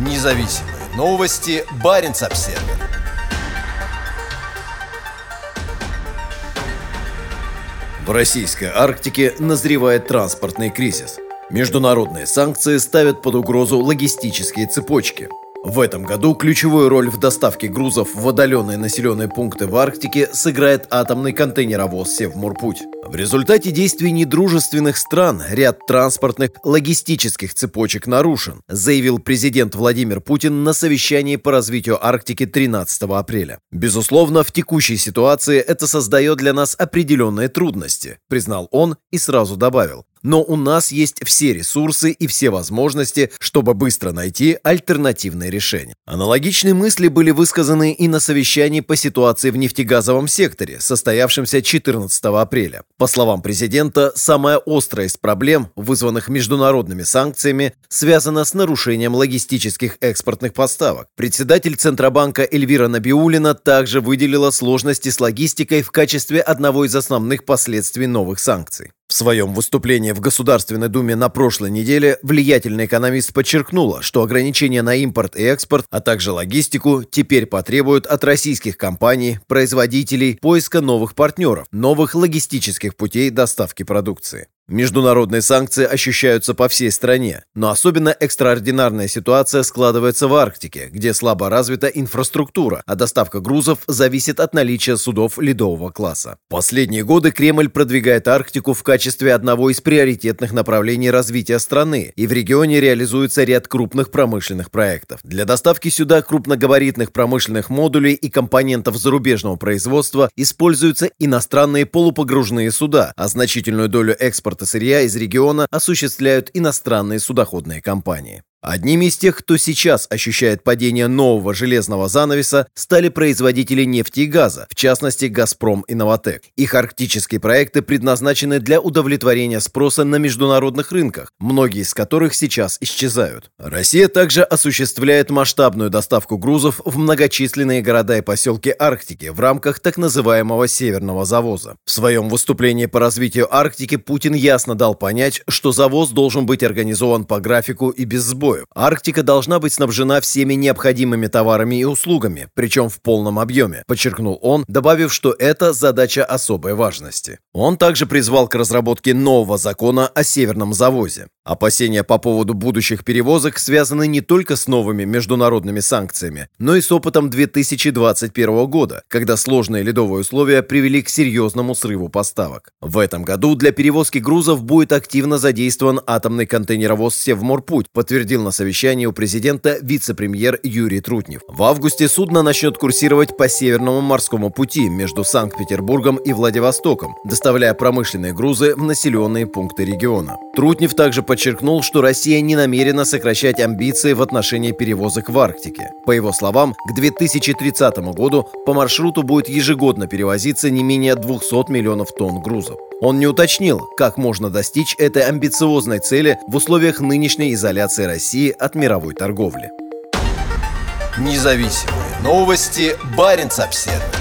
Независимые новости. Барин обсерва В российской Арктике назревает транспортный кризис. Международные санкции ставят под угрозу логистические цепочки – в этом году ключевую роль в доставке грузов в отдаленные населенные пункты в Арктике сыграет атомный контейнеровоз «Севморпуть». В результате действий недружественных стран ряд транспортных логистических цепочек нарушен, заявил президент Владимир Путин на совещании по развитию Арктики 13 апреля. Безусловно, в текущей ситуации это создает для нас определенные трудности, признал он и сразу добавил. Но у нас есть все ресурсы и все возможности, чтобы быстро найти альтернативные решения. Аналогичные мысли были высказаны и на совещании по ситуации в нефтегазовом секторе, состоявшемся 14 апреля. По словам президента, самая острая из проблем, вызванных международными санкциями, связана с нарушением логистических экспортных поставок. Председатель Центробанка Эльвира Набиулина также выделила сложности с логистикой в качестве одного из основных последствий новых санкций. В своем выступлении в Государственной Думе на прошлой неделе влиятельный экономист подчеркнула, что ограничения на импорт и экспорт, а также логистику теперь потребуют от российских компаний, производителей поиска новых партнеров, новых логистических путей доставки продукции. Международные санкции ощущаются по всей стране, но особенно экстраординарная ситуация складывается в Арктике, где слабо развита инфраструктура, а доставка грузов зависит от наличия судов ледового класса. Последние годы Кремль продвигает Арктику в качестве одного из приоритетных направлений развития страны, и в регионе реализуется ряд крупных промышленных проектов. Для доставки сюда крупногабаритных промышленных модулей и компонентов зарубежного производства используются иностранные полупогружные суда, а значительную долю экспорта сырья из региона осуществляют иностранные судоходные компании. Одними из тех, кто сейчас ощущает падение нового железного занавеса, стали производители нефти и газа, в частности «Газпром» и «Новотек». Их арктические проекты предназначены для удовлетворения спроса на международных рынках, многие из которых сейчас исчезают. Россия также осуществляет масштабную доставку грузов в многочисленные города и поселки Арктики в рамках так называемого «Северного завоза». В своем выступлении по развитию Арктики Путин ясно дал понять, что завоз должен быть организован по графику и без сбоя собою. Арктика должна быть снабжена всеми необходимыми товарами и услугами, причем в полном объеме, подчеркнул он, добавив, что это задача особой важности. Он также призвал к разработке нового закона о северном завозе. Опасения по поводу будущих перевозок связаны не только с новыми международными санкциями, но и с опытом 2021 года, когда сложные ледовые условия привели к серьезному срыву поставок. В этом году для перевозки грузов будет активно задействован атомный контейнеровоз «Севморпуть», подтвердил заявил на совещании у президента вице-премьер Юрий Трутнев. В августе судно начнет курсировать по Северному морскому пути между Санкт-Петербургом и Владивостоком, доставляя промышленные грузы в населенные пункты региона. Трутнев также подчеркнул, что Россия не намерена сокращать амбиции в отношении перевозок в Арктике. По его словам, к 2030 году по маршруту будет ежегодно перевозиться не менее 200 миллионов тонн грузов. Он не уточнил, как можно достичь этой амбициозной цели в условиях нынешней изоляции России от мировой торговли. Независимые новости. Барин обседный.